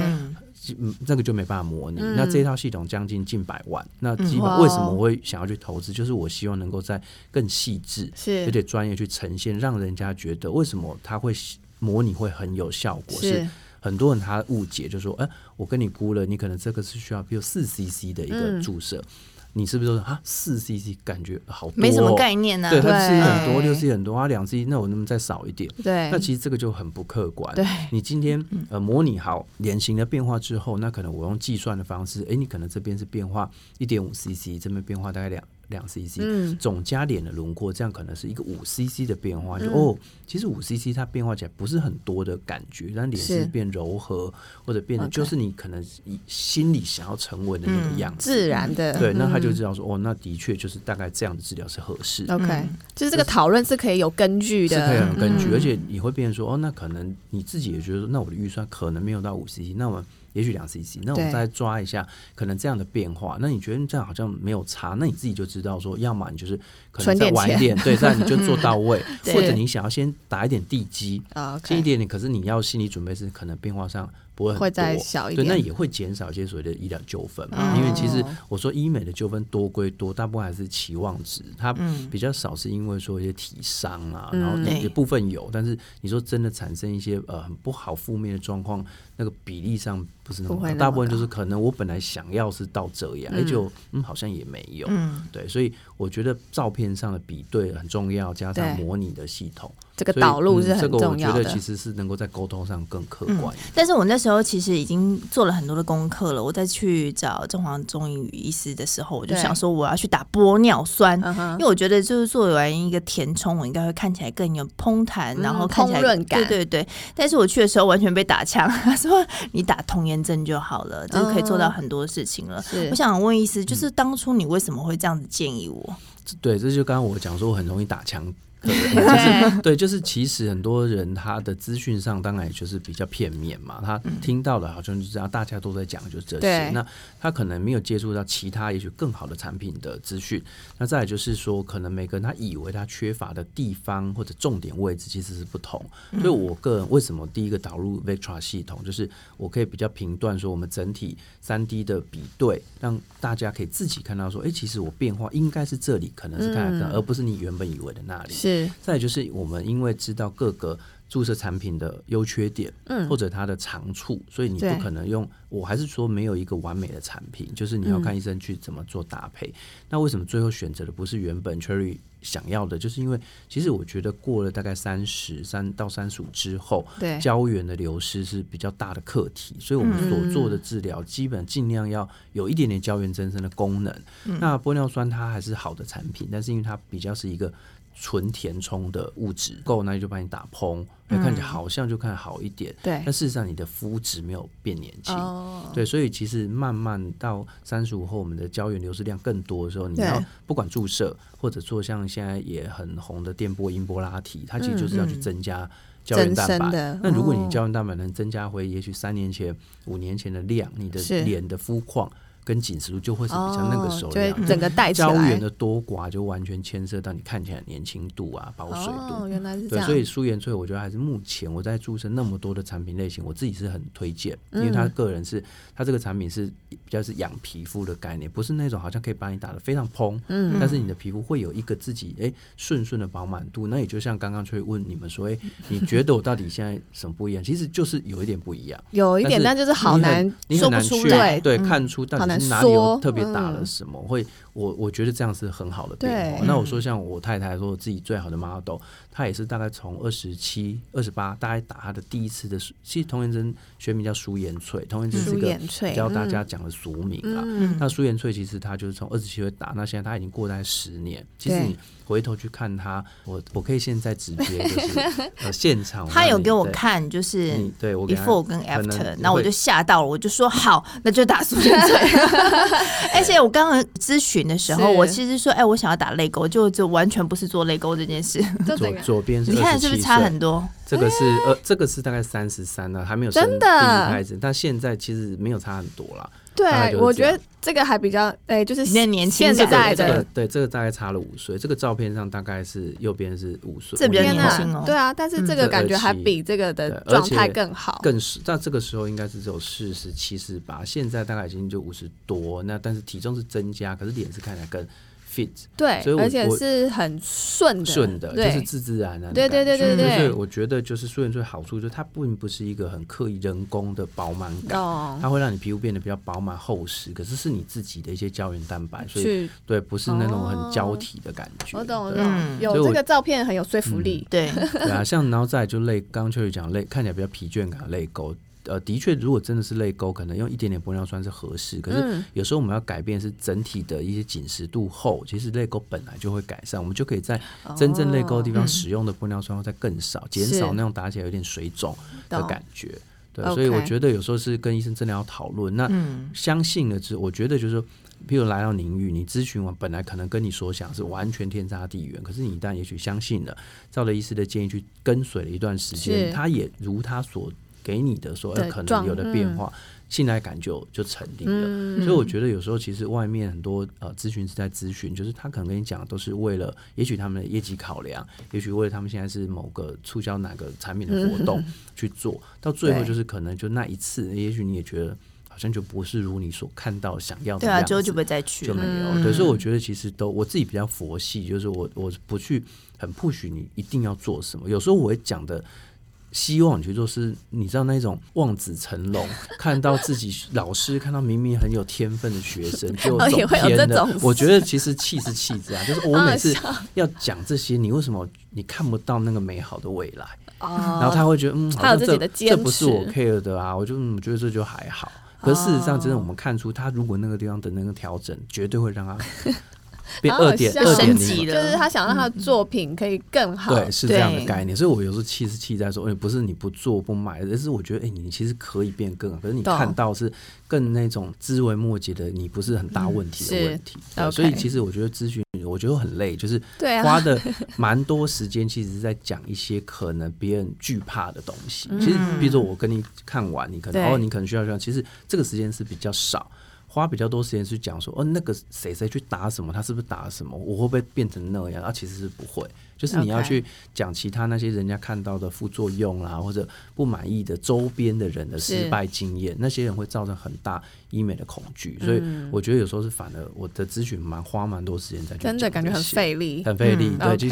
嗯，这个就没办法模拟。嗯、那这套系统将近近百万，那基本为什么我会想要去投资？就是我希望能够在更细致、而且专业去呈现，让人家觉得为什么他会模拟会很有效果。是，是很多人他误解，就说，哎、欸，我跟你估了，你可能这个是需要比如四 CC 的一个注射。嗯你是不是说啊四 CC 感觉好多、哦，没什么概念呢、啊？对，它四 C 很多，对六 CC 很多，啊两 CC 那我能不能再少一点？对，那其实这个就很不客观。对，你今天呃模拟好脸型的变化之后，那可能我用计算的方式，哎，你可能这边是变化一点五 CC，这边变化大概两。两 CC，嗯，总加脸的轮廓，这样可能是一个五 CC 的变化。就、嗯、哦，其实五 CC 它变化起来不是很多的感觉，但脸是变柔和或者变得就是你可能心里想要成为的那个样子，嗯、自然的。对，那他就知道说，哦，那的确就是大概这样的治疗是合适。OK，、嗯、就是这个讨论是可以有根据的，是可以有根据，嗯、而且你会变成说，哦，那可能你自己也觉得说，那我的预算可能没有到五 CC，那我们。也许两 CC，那我们再抓一下，可能这样的变化。那你觉得这样好像没有差，那你自己就知道说，要么你就是可能再晚一点，对，[LAUGHS] 再你就做到位，或者你想要先打一点地基，近一点点。可是你要心理准备是可能变化上。不会再小一点，对，那也会减少一些所谓的医疗纠纷嘛。因为其实我说医美的纠纷多归多，大部分还是期望值，它比较少是因为说一些体伤啊，然后有部分有，但是你说真的产生一些呃很不好负面的状况，那个比例上不是那么高，大部分就是可能我本来想要是到这样，哎就嗯好像也没有，对，所以我觉得照片上的比对很重要，加上模拟的系统。这个导入是很重要的，嗯这个、我觉得其实是能够在沟通上更客观、嗯。但是我那时候其实已经做了很多的功课了。我再去找正黄中宇医师的时候，我就想说我要去打玻尿酸，因为我觉得就是做完一个填充，我应该会看起来更有膨弹，然后看起来通润感。对对对。但是我去的时候完全被打枪，他说你打童颜针就好了，就可以做到很多事情了。嗯、我想问医师，就是当初你为什么会这样子建议我？对，这就刚刚我讲说我很容易打枪。[LAUGHS] 对，就是对，就是其实很多人他的资讯上当然也就是比较片面嘛，他听到的好像就知道大家都在讲就是这些，那他可能没有接触到其他也许更好的产品的资讯。那再来就是说，可能每个人他以为他缺乏的地方或者重点位置其实是不同。所以我个人为什么第一个导入 Vectra 系统，就是我可以比较评断说我们整体三 D 的比对，让大家可以自己看到说，哎，其实我变化应该是这里，可能是看看，而不是你原本以为的那里。是。再就是我们因为知道各个注射产品的优缺点，嗯，或者它的长处，所以你不可能用。我还是说没有一个完美的产品，就是你要看医生去怎么做搭配。那为什么最后选择的不是原本 Cherry 想要的？就是因为其实我觉得过了大概三十三到三十五之后，对胶原的流失是比较大的课题，所以我们所做的治疗基本尽量要有一点点胶原增生的功能。那玻尿酸它还是好的产品，但是因为它比较是一个。纯填充的物质够，那就帮你打膨，那、嗯、看起来好像就看好一点。对，但事实上你的肤质没有变年轻。哦。对，所以其实慢慢到三十五后，我们的胶原流失量更多的时候，你要不管注射或者做像现在也很红的电波音波拉提，它其实就是要去增加胶原蛋白。那如果你胶原蛋白能增加回，也许三年前、五年前的量，你的脸的肤况。跟紧实度就会是比较那个时候的样子，整个。胶原的多寡就完全牵涉到你看起来年轻度啊、保水度。哦，原来是这样。对，所以舒颜萃，我觉得还是目前我在注射那么多的产品类型，我自己是很推荐，因为他个人是，他这个产品是比较是养皮肤的概念，不是那种好像可以把你打的非常蓬，嗯，但是你的皮肤会有一个自己哎顺顺的饱满度。那也就像刚刚去问你们说，哎，你觉得我到底现在什么不一样？其实就是有一点不一样，有一点，但就是好难，你很难去对看出到底。哪里有特别大了什么？嗯、会我我觉得这样是很好的变化。对那我说像我太太说自己最好的 model，她也是大概从二十七、二十八，大概打他的第一次的。其实童颜针学名叫苏颜翠，童颜针是一个教大家讲的俗名啊。嗯、那苏颜翠其实他就是从二十七岁打，那现在他已经过大概十年。其实你。回头去看他，我我可以现在直接就是 [LAUGHS] 呃现场，他有给我看，就是对我 before 跟 after，那我就吓到了，我就说好，那就打苏颜翠。[LAUGHS] 而且我刚刚咨询的时候，我其实说，哎，我想要打泪沟，就就完全不是做泪沟这件事。[LAUGHS] 左左边是你看是不是差很多？这个是呃，这个是大概三十三了，还没有生第一胎子，但现在其实没有差很多了。对，我觉得这个还比较，哎，就是年年轻现在的，对，这个大概差了五岁。这个照片上大概是右边是五岁，这比较年轻哦。对啊，但是这个感觉还比这个的状态更好，更是。但这个时候应该是只有四十七、四十八，现在大概已经就五十多。那但是体重是增加，可是脸是看起来更 fit，对，所以我而且是很顺的，顺的，就是自自然然的。对对对对对，所以我觉得就是素颜最好处就是它并不是一个很刻意人工的饱满感，哦、它会让你皮肤变得比较饱满厚实，可是是你自己的一些胶原蛋白，所以对，不是那种很胶体的感觉。哦、我懂，我懂，有这个照片很有说服力，嗯、对 [LAUGHS] 对啊，像然后再就泪，刚刚秋雨讲泪，看起来比较疲倦感的泪沟。呃，的确，如果真的是泪沟，可能用一点点玻尿酸是合适。可是有时候我们要改变是整体的一些紧实度后，其实泪沟本来就会改善，我们就可以在真正泪沟的地方使用的玻尿酸会再更少，减、哦、少那种打起来有点水肿的感觉。对，所以我觉得有时候是跟医生真的要讨论。那相信的是，我觉得就是说，譬如来到宁域，你咨询完本来可能跟你所想是完全天差地远，可是你一旦也许相信了，照了医师的建议去跟随了一段时间，他也如他所。给你的说，可能有的变化，信赖感就就成立了。嗯、所以我觉得有时候其实外面很多呃咨询师在咨询，就是他可能跟你讲的都是为了，也许他们的业绩考量，也许为了他们现在是某个促销哪个产品的活动去做，嗯、到最后就是可能就那一次，也许你也觉得好像就不是如你所看到想要的对啊，之后就不会再去，就没有。嗯、对，所以我觉得其实都我自己比较佛系，就是我我不去很 push 你一定要做什么，有时候我会讲的。希望你去做是，你知道那种望子成龙，看到自己老师看到明明很有天分的学生就走偏了。我觉得其实气是气质啊，就是我每次要讲这些，你为什么你看不到那个美好的未来？然后他会觉得嗯，好像这这不是我 care 的啊，我就我觉得这就还好。可事实上，真的我们看出他如果那个地方的那个调整，绝对会让他。变二点二点零，就是他想让他的作品可以更好。对，是这样的概念。所以我有时候气是气在说，哎，不是你不做不买，而是我觉得，哎，你其实可以变更好。可是你看到是更那种枝微末节的，你不是很大问题的问题。所以其实我觉得咨询，我觉得很累，就是 [LAUGHS] 花的蛮多时间，其实是在讲一些可能别人惧怕的东西。其实，比如说我跟你看完，你可能哦，你可能需要需要，其实这个时间是比较少。花比较多时间去讲说，哦，那个谁谁去打什么，他是不是打了什么，我会不会变成那样？啊，其实是不会，就是你要去讲其他那些人家看到的副作用啦，或者不满意的周边的人的失败经验，那些人会造成很大医美的恐惧。所以我觉得有时候是反而我的咨询蛮花蛮多时间在，真的感觉很费力，很费力，嗯、对，就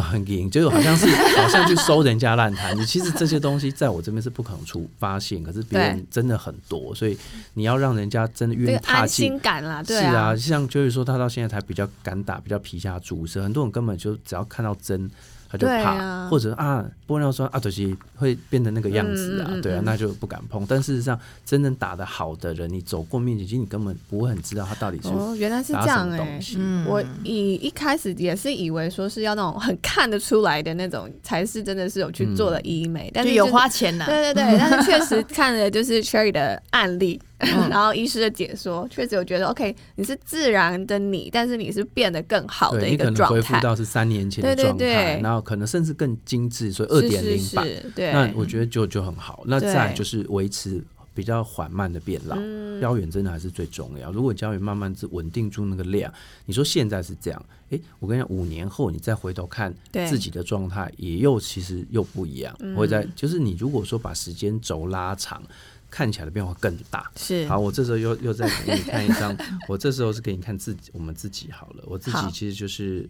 就。很硬，就是好像是好像去收人家烂摊子。其实这些东西在我这边是不可能出发现，可是别人真的很多，所以你要让人家真的愿意踏进。安心感啦，对啊。是啊，像就是说他到现在才比较敢打，比较皮下注射，很多人根本就只要看到针。他就怕，啊、或者啊，玻尿酸啊，就是会变成那个样子啊，嗯嗯嗯对啊，那就不敢碰。但事实上，真正打的好的人，你走过面前，其实你根本不会很知道他到底是哦，原来是这样哎、欸。嗯、我以一开始也是以为说是要那种很看得出来的那种，才是真的是有去做了医美，嗯、但是、就是、有花钱呐、啊。对对对，但是确实看了就是 Cherry 的案例。[LAUGHS] 然后医师的解说确实我觉得 OK，你是自然的你，但是你是变得更好的一个状态，你可能恢复到是三年前的状态，对对对，然后可能甚至更精致，所以二点零版，对，那我觉得就就很好。那再就是维持比较缓慢的变老，胶原真的还是最重要。如果胶原慢慢是稳定住那个量，你说现在是这样，哎，我跟你讲，五年后你再回头看自己的状态，也又其实又不一样。会在就是你如果说把时间轴拉长。看起来的变化更大。是，好，我这时候又又再给你看一张，[LAUGHS] 我这时候是给你看自己，我们自己好了。我自己其实就是，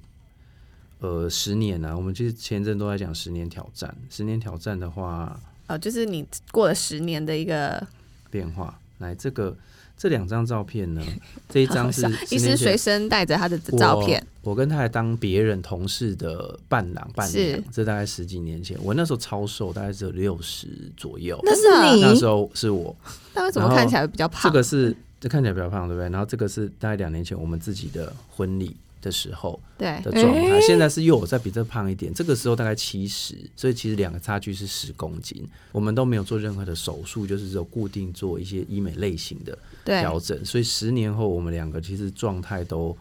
呃，十年、啊，我们其实前阵都在讲十年挑战。十年挑战的话，哦，就是你过了十年的一个变化。来，这个。这两张照片呢？这一张是医师随身带着他的照片。我跟他还当别人同事的伴郎伴娘，是这大概十几年前。我那时候超瘦，大概只有六十左右。那是你？那时候是我。那为什么看起来比较胖？这个是这看起来比较胖，对不对？然后这个是大概两年前我们自己的婚礼。的时候的状态，对现在是又有再比这胖一点，这个时候大概七十，所以其实两个差距是十公斤。我们都没有做任何的手术，就是只有固定做一些医美类型的调整。所以十年后，我们两个其实状态都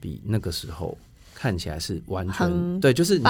比那个时候看起来是完全棒对，就是你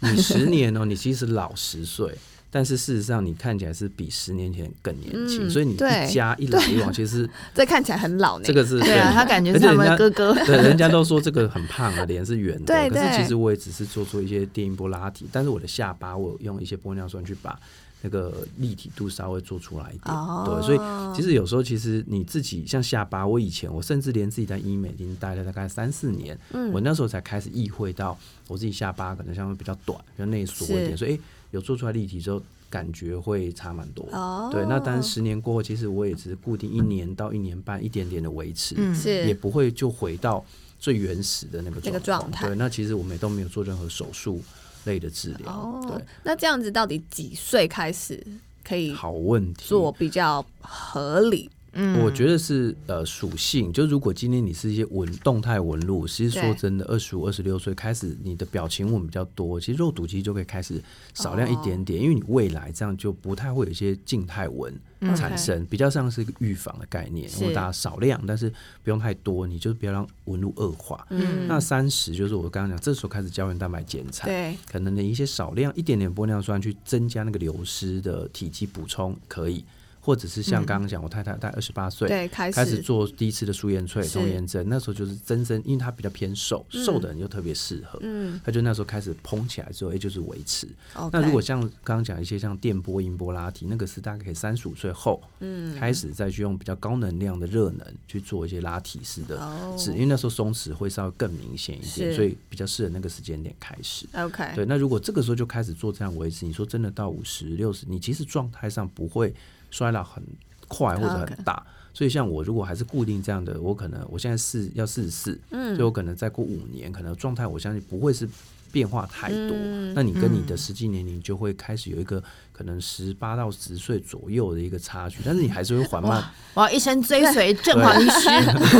你十年哦，你其实老十岁。但是事实上，你看起来是比十年前更年轻，所以你一加一来一往，其实 [LAUGHS] 这看起来很老。这个是对啊，他感觉是他们哥哥。对，人家都说这个很胖啊，脸是圆的。可是其实我也只是做出一些电音波拉提，但是我的下巴我用一些玻尿酸去把那个立体度稍微做出来一点。哦、对，所以其实有时候其实你自己像下巴，我以前我甚至连自己在医美已经待了大概三四年，嗯，我那时候才开始意会到我自己下巴可能相对比较短，比较内缩一点，所以、欸、有做出来立体之后。感觉会差蛮多，哦，对。那但是十年过后，其实我也只是固定一年到一年半，一点点的维持，嗯，也不会就回到最原始的那个那个状态。对，那其实我们也都没有做任何手术类的治疗。哦，对。那这样子到底几岁开始可以？好问题，做比较合理。嗯，我觉得是呃属性，就如果今天你是一些纹动态纹路，其实说真的，二十五、二十六岁开始，你的表情纹比较多，其实肉毒其实就可以开始少量一点点，哦、因为你未来这样就不太会有一些静态纹产生，嗯、比较像是一个预防的概念。因为大家少量，但是不用太多，你就不要让纹路恶化。嗯，那三十就是我刚刚讲，这时候开始胶原蛋白减产，对，可能的一些少量一点点玻尿酸去增加那个流失的体积补充可以。或者是像刚刚讲，我太太大概二十八岁，对，开始开始做第一次的素颜萃、童颜针，那时候就是增生，因为她比较偏瘦，嗯、瘦的人又特别适合。嗯，她就那时候开始膨起来之后，也就是维持。那如果像刚刚讲一些像电波、音波拉提，那个是大概可以三十五岁后，嗯，开始再去用比较高能量的热能去做一些拉提式的，是、哦、因为那时候松弛会稍微更明显一点，所以比较适合那个时间点开始。OK，对，那如果这个时候就开始做这样维持，你说真的到五十六十，你其实状态上不会。衰老很快或者很大，Okay. 所以像我如果还是固定这样的，我可能我现在是要四十四，嗯，所以我可能再过五年，可能状态我相信不会是变化太多。嗯、那你跟你的实际年龄就会开始有一个可能十八到十岁左右的一个差距，但是你还是会缓慢。我要一生追随正黄医师，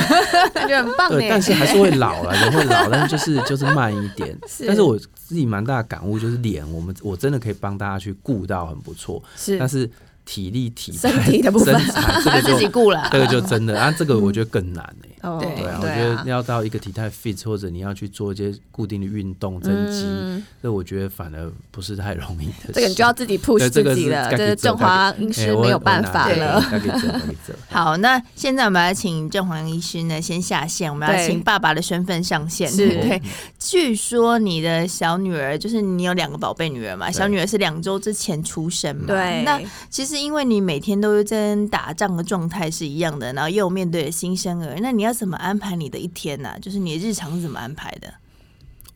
[LAUGHS] 感觉很棒。对，但是还是会老了，[LAUGHS] 人会老，但是就是就是慢一点。[LAUGHS] 是但是我自己蛮大的感悟就是脸，我们我真的可以帮大家去顾到很不错。是，但是。体力、体身体的部分，他 [LAUGHS] 自己顾了，这个就真的啊，这个我觉得更难哎。对啊，我觉得要到一个体态 fit，或者你要去做一些固定的运动增肌，这我觉得反而不是太容易的。这个你就要自己 push 自己了，这是正华医师没有办法了。[LAUGHS] 好，那现在我们要请正华医师呢先下线，我们要请爸爸的身份上线。是，[LAUGHS] 对。据说你的小女儿就是你有两个宝贝女儿嘛？小女儿是两周之前出生嘛？对。那其实。是因为你每天都是跟打仗的状态是一样的，然后又面对新生儿，那你要怎么安排你的一天呢、啊？就是你的日常是怎么安排的？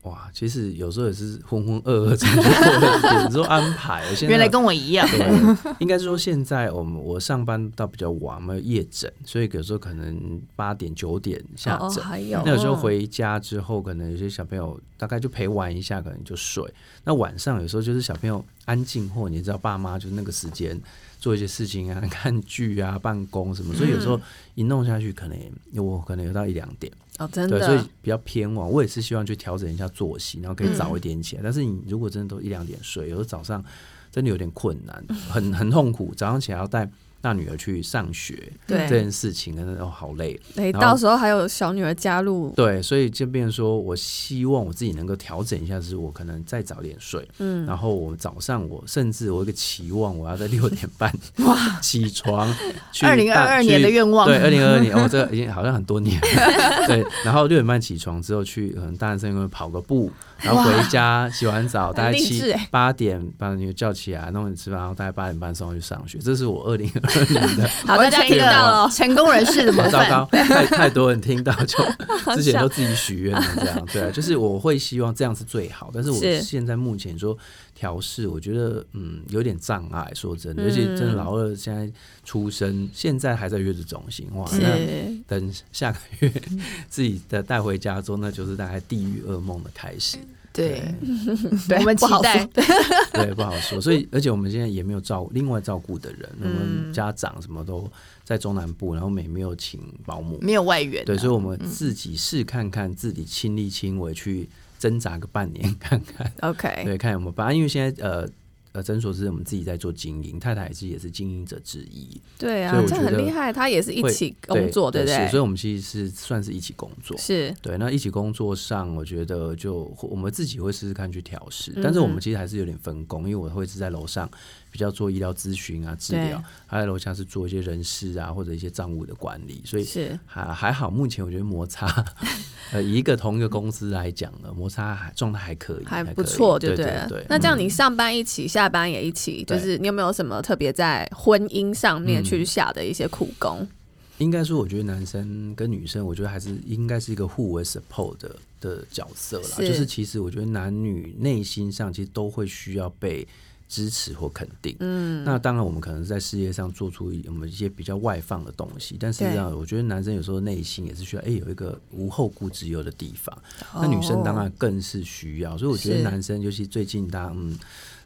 哇，其实有时候也是浑浑噩噩这样，有时候安排。[LAUGHS] 原来跟我一样，对，应该说现在我们我上班到比较晚，没有夜诊，所以有时候可能八点九点下诊。哦，还有。那有时候回家之后，可能有些小朋友大概就陪玩一下，可能就睡。那晚上有时候就是小朋友安静，或你知道爸妈就是那个时间。做一些事情啊，[LAUGHS] 看剧啊，办公什么，所以有时候一弄下去，可能有我可能有到一两点哦，真的，对，所以比较偏晚。我也是希望去调整一下作息，然后可以早一点起来。嗯、但是你如果真的都一两点睡，有时候早上真的有点困难，很很痛苦。早上起来要带。大女儿去上学，对这件事情，真的哦好累。哎，到时候还有小女儿加入，对，所以就变成说，我希望我自己能够调整一下，就是我可能再早点睡，嗯，然后我早上我甚至我有一个期望，我要在六点半 [LAUGHS] 哇起床。二零二二年的愿望，对，二零二二年，我 [LAUGHS] 这已经好像很多年了，对。然后六点半起床之后去，可能大男生因为跑个步。然后回家洗完澡，大概七八点把女儿叫起来，弄你吃饭，然后大概八点半送她去上学。这是我二零二二年的。[LAUGHS] 好，大家听到了成功人士的模范。糟糕，太太多人听到，就之前都自己许愿了这样。对啊，就是我会希望这样是最好，但是我现在目前说调试，我觉得嗯有点障碍。说真的，而且真的老二现在出生，现在还在月子中心，哇，那等下个月自己的带回家之后，那就是大概地狱噩梦的开始。对，[LAUGHS] 对我们期待，[LAUGHS] [LAUGHS] 对，不好说。所以，而且我们现在也没有照另外照顾的人，我们家长什么都在中南部，然后也没有请保姆，没有外援。对，所以我们自己试看看，自己亲力亲为去挣扎个半年看看。[LAUGHS] OK，对，看有没有办法。因为现在呃。呃，诊所是我们自己在做经营，太太也是也是经营者之一。对啊，这很厉害，他也是一起工作，对不对？所以，我们其实是算是一起工作。是对，那一起工作上，我觉得就我们自己会试试看去调试，但是我们其实还是有点分工，因为我会是在楼上。比较做医疗咨询啊、治疗，还有楼下是做一些人事啊或者一些账务的管理，所以是还还好。目前我觉得摩擦，[LAUGHS] 呃，一个同一个公司来讲呢，摩擦还状态还可以，还不错，对对对。那这样你上班一起，下下班也一起，就是你有没有什么特别在婚姻上面去下的一些苦功？嗯、应该说，我觉得男生跟女生，我觉得还是应该是一个互为 support 的的角色啦。是就是其实我觉得男女内心上其实都会需要被。支持或肯定，嗯，那当然我们可能在事业上做出我们一些比较外放的东西，但实际上我觉得男生有时候内心也是需要，哎、欸，有一个无后顾之忧的地方。哦、那女生当然更是需要，所以我觉得男生尤其最近他嗯。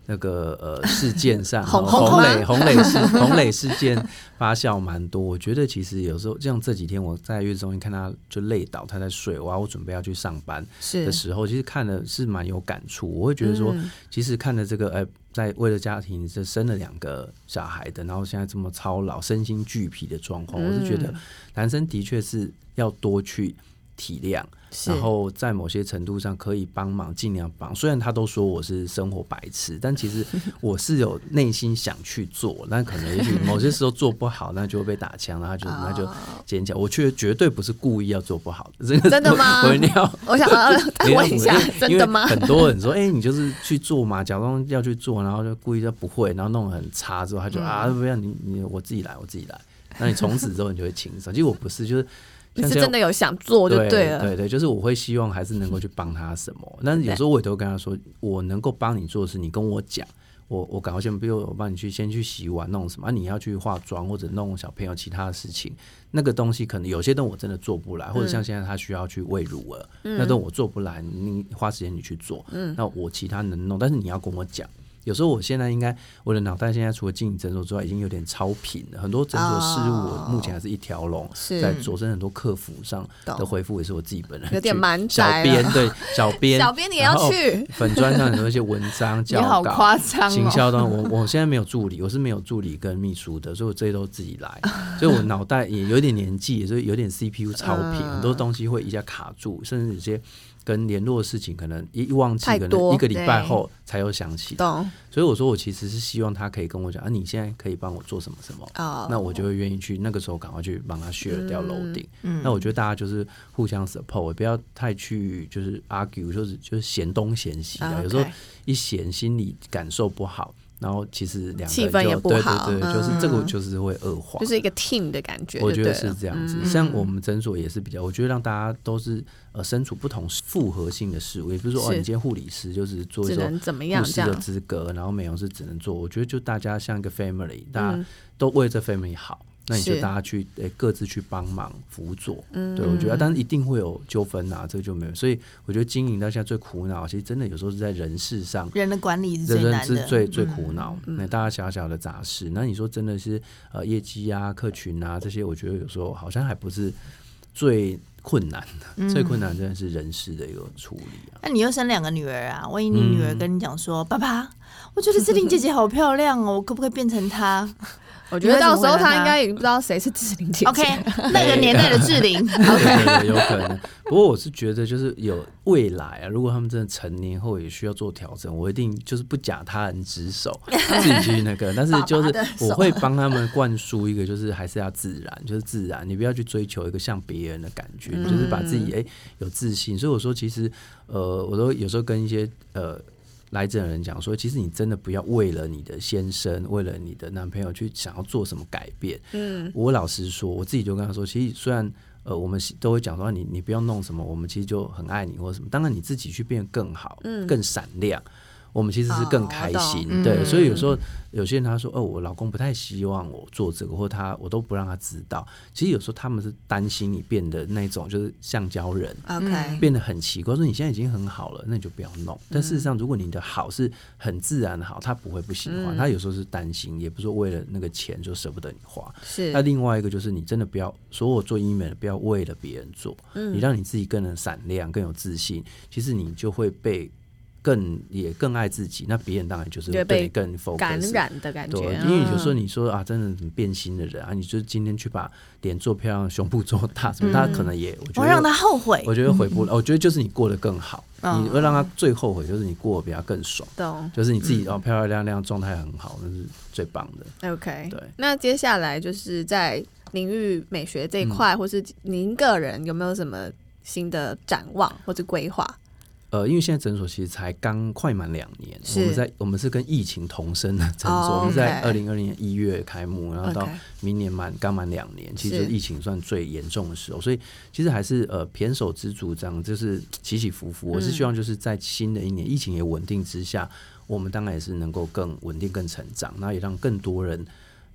那个呃事件上，[LAUGHS] 洪磊洪磊事洪磊事件发酵蛮多。我觉得其实有时候，像这几天我在月子中心看他就累倒，他在睡，哇，我准备要去上班的时候，其实看的是蛮有感触。我会觉得说，其实看了这个，呃，在为了家庭是生了两个小孩的，然后现在这么操劳、身心俱疲的状况，我是觉得男生的确是要多去体谅。然后在某些程度上可以帮忙，尽量帮。虽然他都说我是生活白痴，但其实 [LAUGHS] 我是有内心想去做。但可能也许某些时候做不好，那就会被打枪，然后就那就尖叫。我却绝对不是故意要做不好的。[LAUGHS] 这个真的吗？我一定要，我想 [LAUGHS] 要问一下，真的吗？很多人说，哎，你就是去做嘛，假装要去做，然后就故意就不会，然后弄得很差之后，他就啊，不要你你我自己来，我自己来。那你从此之后你就会轻松。其实我不是，就是。你是真的有想做就对了，对对对，就是我会希望还是能够去帮他什么，但是有时候我也都会跟他说，我能够帮你做的事，你跟我讲，我我赶快先，比如我帮你去先去洗碗弄什么，啊、你要去化妆或者弄小朋友其他的事情，那个东西可能有些东西我真的做不来，或者像现在他需要去喂乳儿，嗯、那都我做不来，你花时间你去做，嗯，那我其他能弄，但是你要跟我讲。有时候我现在应该我的脑袋现在除了经营诊所之外，已经有点超频了。很多诊所事务我目前还是一条龙，在佐证很多客服上的回复也是我自己本人有点蛮小编对小编，[LAUGHS] 小编你也要去 [LAUGHS] 粉砖上很多一些文章 [LAUGHS] 教稿，夸张行销端。我我现在没有助理，我是没有助理跟秘书的，所以我这些都自己来。所以我脑袋也有点年纪，所以有点 CPU 超频，很多东西会一下卡住，甚至有些。跟联络的事情，可能一忘记，可能一个礼拜后才又想起。懂。所以我说，我其实是希望他可以跟我讲啊，你现在可以帮我做什么什么，哦、那我就会愿意去。那个时候赶快去帮他 share 掉楼顶。嗯。那我觉得大家就是互相 support，不要太去就是 argue，就是就是嫌东嫌西的。Okay 有时候一嫌，心里感受不好。然后其实两个气氛也不好，对对对，就是这个就是会恶化，就是一个 team 的感觉。我觉得是这样子，像我们诊所也是比较，我觉得让大家都是呃身处不同复合性的事物，也不是说哦，你今天护理师就是做一种护士的资格，然后美容师只能做。我觉得就大家像一个 family，大家都为这 family 好。那你就大家去诶各自去帮忙辅佐，嗯，对，我觉得，但是一定会有纠纷呐，这个就没有。所以我觉得经营到现在最苦恼，其实真的有时候是在人事上，人的管理是最难的，人是最最苦恼。那大家小小的杂事，那你说真的是呃业绩啊、客群啊这些，我觉得有时候好像还不是最困难的，最困难真的是人事的一个处理啊。那你又生两个女儿啊？万一你女儿跟你讲说：“爸爸，我觉得志玲姐姐好漂亮哦，我可不可以变成她？”我觉得到时候他应该已经不知道谁是志玲姐姐。OK，那个年代的志玲。[LAUGHS] 对对对，有可能。不过我是觉得，就是有未来啊，如果他们真的成年后也需要做调整，我一定就是不假他人之手，自己去那个。但是就是我会帮他们灌输一个，就是还是要自然，就是自然，你不要去追求一个像别人的感觉，嗯、就是把自己哎、欸、有自信。所以我说，其实呃，我都有时候跟一些呃。来这的人讲说，其实你真的不要为了你的先生，为了你的男朋友去想要做什么改变。嗯，我老实说，我自己就跟他说，其实虽然呃，我们都会讲说你你不要弄什么，我们其实就很爱你或者什么。当然你自己去变更好，嗯，更闪亮。我们其实是更开心，哦、对，所以有时候有些人他说：“哦，我老公不太希望我做这个，或他我都不让他知道。”其实有时候他们是担心你变得那种就是橡胶人，OK，变得很奇怪。说你现在已经很好了，那你就不要弄。但事实上，如果你的好是很自然的好，他不会不喜欢。嗯、他有时候是担心，也不是说为了那个钱就舍不得你花。是。那另外一个就是你真的不要所有做医美的，不要为了别人做，嗯、你让你自己更能闪亮，更有自信。其实你就会被。更也更爱自己，那别人当然就是对你更 focus，感染的感觉。对，因为有时候你说啊，真的很变心的人啊，你就今天去把脸做漂亮，胸部做大，什么，他可能也我觉得让他后悔，我觉得回不了。[LAUGHS] 我觉得就是你过得更好，你会让他最后悔，就是你过得比他更爽。懂，就是你自己哦，漂漂亮亮，状态很好，那是最棒的。OK，对。那接下来就是在领域美学这一块，或是您个人有没有什么新的展望或者规划？呃，因为现在诊所其实才刚快满两年，我们在我们是跟疫情同生的诊所，oh. 我们在二零二零年一月开幕，然后到明年满刚满两年，其实疫情算最严重的时候，所以其实还是呃胼手之足这样，就是起起伏伏。我是希望就是在新的一年、嗯、疫情也稳定之下，我们当然也是能够更稳定、更成长，那也让更多人。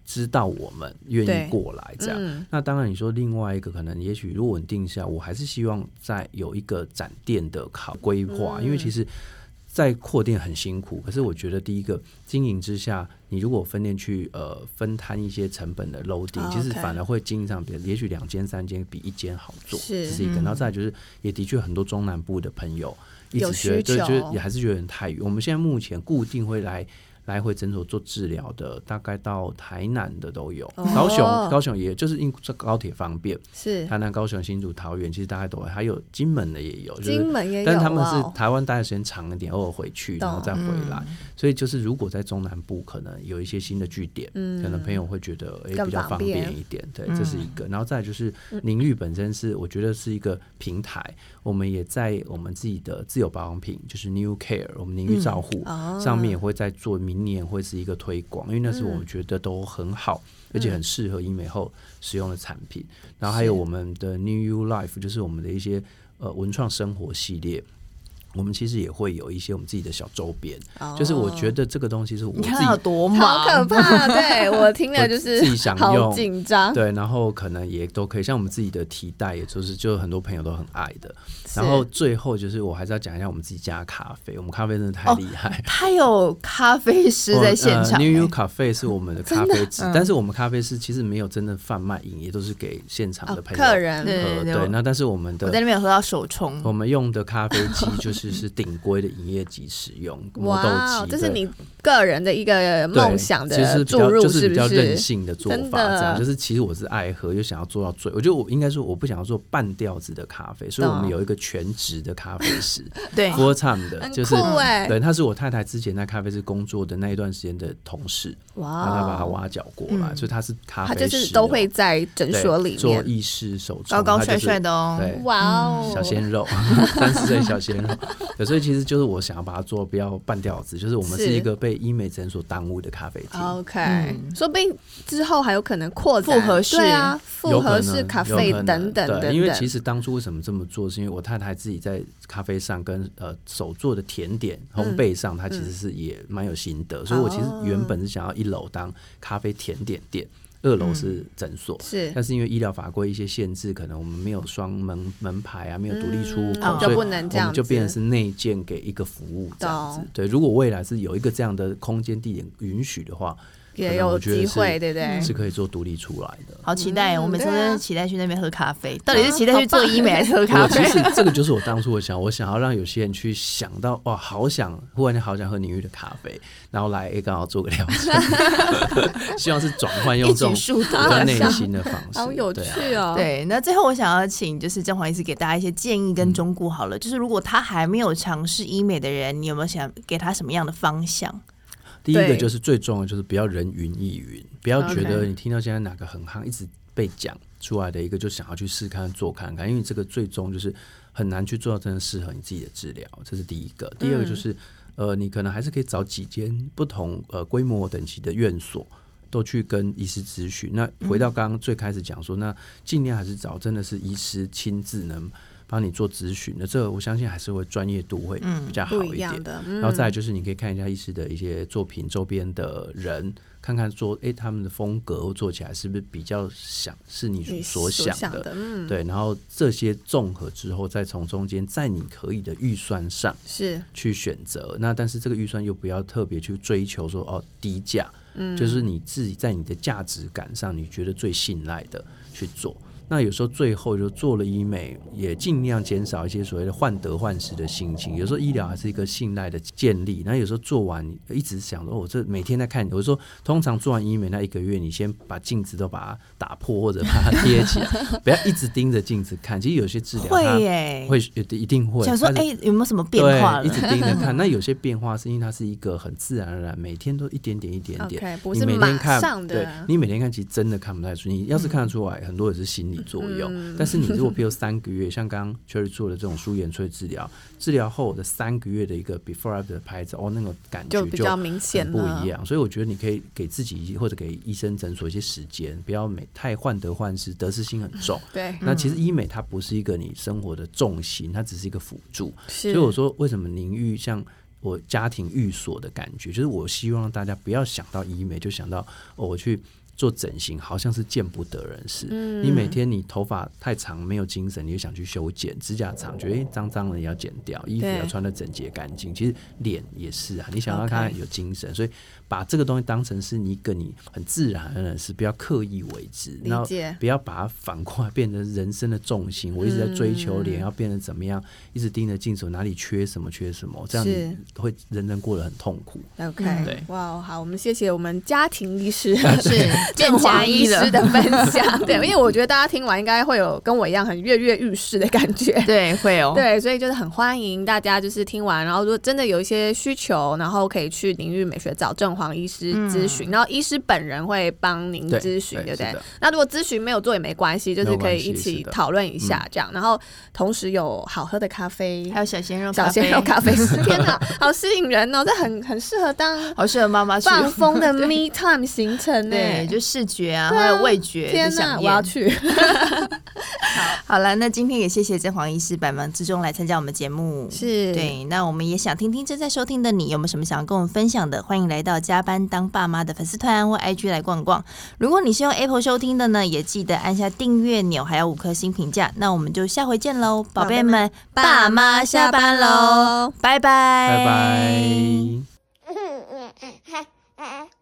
知道我们愿意过来这样，嗯、那当然你说另外一个可能，也许如果稳定下，我还是希望再有一个展店的考规划，嗯、因为其实，在扩店很辛苦，可是我觉得第一个经营之下，你如果分店去呃分摊一些成本的 loading，、哦、其实反而会经营上比，也许两间三间比一间好做，是，这是一个。然后再就是，也的确很多中南部的朋友一直觉得，就觉得也还是觉得很太远。我们现在目前固定会来。来回诊所做治疗的，大概到台南的都有，哦、高雄高雄也就是因这高铁方便，是。台南、高雄、新竹、桃园，其实大概都有，还有金门的也有，就是、金门也有，但他们是台湾待的时间长一点，偶尔回去然后再回来，嗯、所以就是如果在中南部可能有一些新的据点，嗯、可能朋友会觉得诶比较方便一点，对，这是一个。然后再就是宁愈本身是我觉得是一个平台，我们也在我们自己的自有保养品，就是 New Care，我们淋浴照护、嗯哦、上面也会在做。明年会是一个推广，因为那是我们觉得都很好，嗯、而且很适合医美后使用的产品。嗯、然后还有我们的 New You Life，就是我们的一些呃文创生活系列。我们其实也会有一些我们自己的小周边，oh, 就是我觉得这个东西是我自己好多好可怕，[LAUGHS] 对我听了就是自己想用，紧张，对，然后可能也都可以，像我们自己的提袋，也就是就很多朋友都很爱的。然后最后就是我还是要讲一下我们自己家的咖啡，我们咖啡真的太厉害，他、oh, 有咖啡师在现场、欸。New You Cafe 是我们的 [LAUGHS] 咖啡师，但是我们咖啡师其实没有真的贩卖营业，都是给现场的朋友、oh, 客人喝。对，对，对，对，那但是我们的我在那边有喝到手冲，我们用的咖啡机就是是顶规的。营业级使用磨豆机，这是你个人的一个梦想的注入，就是比较任性的做法，这样就是其实我是爱喝，又想要做到最。我觉得我应该说，我不想要做半吊子的咖啡，所以我们有一个全职的咖啡师，[LAUGHS] 对，full time 的，就是对，他是我太太之前在咖啡室工作的那一段时间的同事，哇，他把他挖角过来，所以他是咖啡师，他就是都会在诊所里面做意式手冲，高高帅帅的哦，对，哇哦，小鲜肉，[LAUGHS] 三十岁小鲜肉，[LAUGHS] 所以其实就。是我想要把它做不要半吊子，就是我们是一个被医美诊所耽误的咖啡厅。OK，、嗯、说不定之后还有可能扩展复合式啊，复合式咖啡等等等等。对，因为其实当初为什么这么做，是因为我太太自己在咖啡上跟呃手做的甜点烘焙上，她其实是也蛮有心得，嗯、所以我其实原本是想要一楼当咖啡甜点店。二楼是诊所，是，但是因为医疗法规一些限制，可能我们没有双门门牌啊，没有独立出入口，就不能这样，就变成是内建给一个服务这样子。对，如果未来是有一个这样的空间地点允许的话。也有机会，对不对？是可以做独立出来的。好期待！我每次都期待去那边喝咖啡。到底是期待去做医美还是喝咖啡？[LAUGHS] 其实这个就是我当初我想，我想要让有些人去想到，哇，好想，忽然间好想喝宁玉的咖啡，然后来刚好做个疗程。[LAUGHS] 希望是转换用这种比较内心的方式，好有趣哦。对，那最后我想要请就是甄黄医师给大家一些建议跟忠告好了，就是如果他还没有尝试医美的人，你有没有想给他什么样的方向？第一个就是最重要的，就是不要人云亦云，不要觉得你听到现在哪个很夯，一直被讲出来的一个，就想要去试看做看看，因为这个最终就是很难去做到真的适合你自己的治疗，这是第一个。第二个就是，呃，你可能还是可以找几间不同呃规模等级的院所，都去跟医师咨询。那回到刚刚最开始讲说，那尽量还是找真的是医师亲自能。帮你做咨询的，这个我相信还是会专业度会比较好一点。嗯一嗯、然后再来就是你可以看一下医师的一些作品周边的人，看看说，哎，他们的风格做起来是不是比较想是你所想的？想的嗯、对，然后这些综合之后，再从中间在你可以的预算上是去选择。那但是这个预算又不要特别去追求说哦低价，嗯，就是你自己在你的价值感上你觉得最信赖的去做。那有时候最后就做了医美，也尽量减少一些所谓的患得患失的心情。有时候医疗还是一个信赖的建立。那有时候做完一直想说，我、哦、这每天在看。我说，通常做完医美那一个月，你先把镜子都把它打破或者把它贴起来，[LAUGHS] 不要一直盯着镜子看。其实有些治疗会耶，会一定会想说，哎、欸，有没有什么变化？一直盯着看。那有些变化是因为它是一个很自然而然，每天都一点点一点点。Okay, 不是马上的。对，你每天看，其实真的看不太出。你要是看得出来，嗯、很多也是心理。理作用。嗯、但是你如果比如三个月，像刚刚 Cherry 做的这种舒颜萃治疗，治疗后的三个月的一个 before after 的拍照，哦，那个感觉就比较明显不一样。所以我觉得你可以给自己或者给医生诊所一些时间，不要每太患得患失，得失心很重。[LAUGHS] 对，那其实医美它不是一个你生活的重心，它只是一个辅助。所以我说，为什么宁愈像我家庭寓所的感觉，就是我希望大家不要想到医美就想到哦，我去。做整形好像是见不得人事。嗯、你每天你头发太长没有精神，你就想去修剪；指甲长觉得诶脏脏的也要剪掉；衣服要穿的整洁干净。其实脸也是啊，你想要它有精神，所以。把这个东西当成是你一个你很自然的事，不要刻意为之，然后不要把它反过来变成人生的重心。我一直在追求脸要变得怎么样，一直盯着镜子哪里缺什么缺什么，这样你会人人过得很痛苦。OK，对，哇，好，我们谢谢我们家庭医师是 [LAUGHS] [LAUGHS] 郑华医师的分 [LAUGHS] 享。对，因为我觉得大家听完应该会有跟我一样很跃跃欲试的感觉。对，会哦。对，所以就是很欢迎大家就是听完，然后如果真的有一些需求，然后可以去宁愈美学找正黄医师咨询，然后医师本人会帮您咨询，对不对？那如果咨询没有做也没关系，就是可以一起讨论一下这样。然后同时有好喝的咖啡，还有小鲜肉小鲜肉咖啡，[LAUGHS] 天哪，好吸引人哦！这很很适合当好适合妈妈放风的 me time 行程，对，就视觉啊，还有味觉，天哪，我要去。[LAUGHS] 好，好了，那今天也谢谢郑黄医师百忙之中来参加我们节目，是对。那我们也想听听正在收听的你有没有什么想要跟我们分享的？欢迎来到加班当爸妈的粉丝团或 IG 来逛逛。如果你是用 Apple 收听的呢，也记得按下订阅钮，还有五颗星评价。那我们就下回见喽，宝贝们，爸妈下班喽，拜拜，拜拜。[LAUGHS]